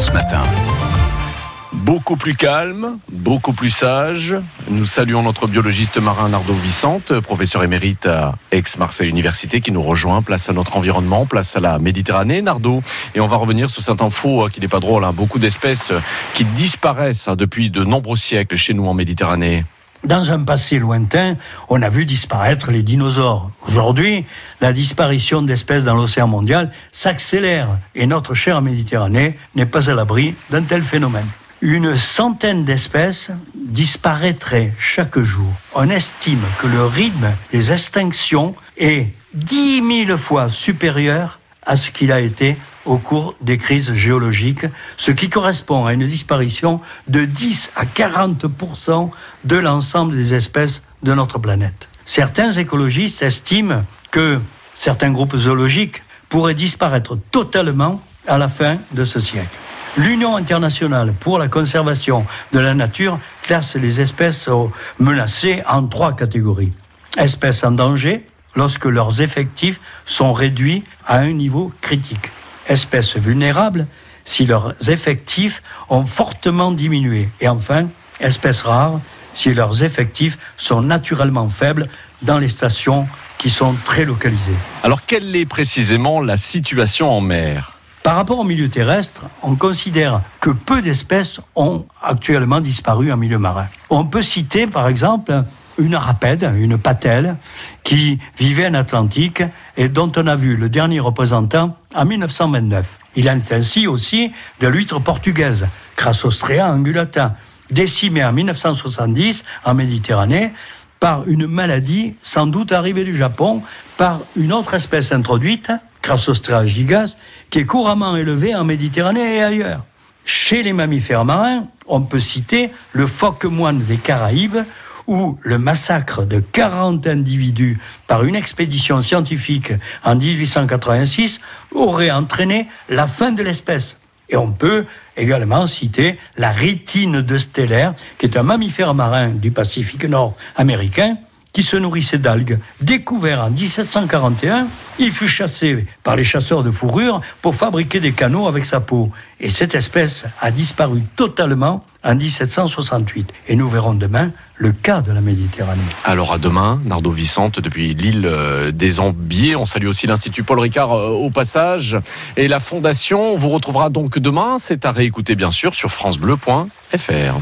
France Matin. Beaucoup plus calme, beaucoup plus sage. Nous saluons notre biologiste marin Nardo Vicente, professeur émérite à Aix-Marseille Université, qui nous rejoint. Place à notre environnement, place à la Méditerranée, Nardo. Et on va revenir sur cette info qui n'est pas drôle. Hein. Beaucoup d'espèces qui disparaissent hein, depuis de nombreux siècles chez nous en Méditerranée. Dans un passé lointain, on a vu disparaître les dinosaures. Aujourd'hui, la disparition d'espèces dans l'océan mondial s'accélère et notre chère Méditerranée n'est pas à l'abri d'un tel phénomène. Une centaine d'espèces disparaîtraient chaque jour. On estime que le rythme des extinctions est dix mille fois supérieur à ce qu'il a été au cours des crises géologiques, ce qui correspond à une disparition de 10 à 40 de l'ensemble des espèces de notre planète. Certains écologistes estiment que certains groupes zoologiques pourraient disparaître totalement à la fin de ce siècle. L'Union internationale pour la conservation de la nature classe les espèces menacées en trois catégories. Espèces en danger, lorsque leurs effectifs sont réduits à un niveau critique. Espèces vulnérables, si leurs effectifs ont fortement diminué. Et enfin, espèces rares, si leurs effectifs sont naturellement faibles dans les stations qui sont très localisées. Alors, quelle est précisément la situation en mer? Par rapport au milieu terrestre, on considère que peu d'espèces ont actuellement disparu en milieu marin. On peut citer par exemple une rapède, une patelle, qui vivait en Atlantique et dont on a vu le dernier représentant en 1929. Il en est ainsi aussi de l'huître portugaise, Crassostrea angulata, décimée en 1970 en Méditerranée par une maladie sans doute arrivée du Japon par une autre espèce introduite, Crassostrea gigas, qui est couramment élevée en Méditerranée et ailleurs. Chez les mammifères marins, on peut citer le phoque moine des Caraïbes où le massacre de 40 individus par une expédition scientifique en 1886 aurait entraîné la fin de l'espèce. Et on peut également citer la rétine de stellaire, qui est un mammifère marin du Pacifique Nord américain, qui se nourrissait d'algues. Découvert en 1741, il fut chassé par les chasseurs de fourrure pour fabriquer des canaux avec sa peau. Et cette espèce a disparu totalement en 1768. Et nous verrons demain le cas de la Méditerranée. Alors à demain, Nardo Vicente, depuis l'île euh, des Ambiers. On salue aussi l'Institut Paul Ricard euh, au passage. Et la Fondation, on vous retrouvera donc demain. C'est à réécouter bien sûr sur francebleu.fr.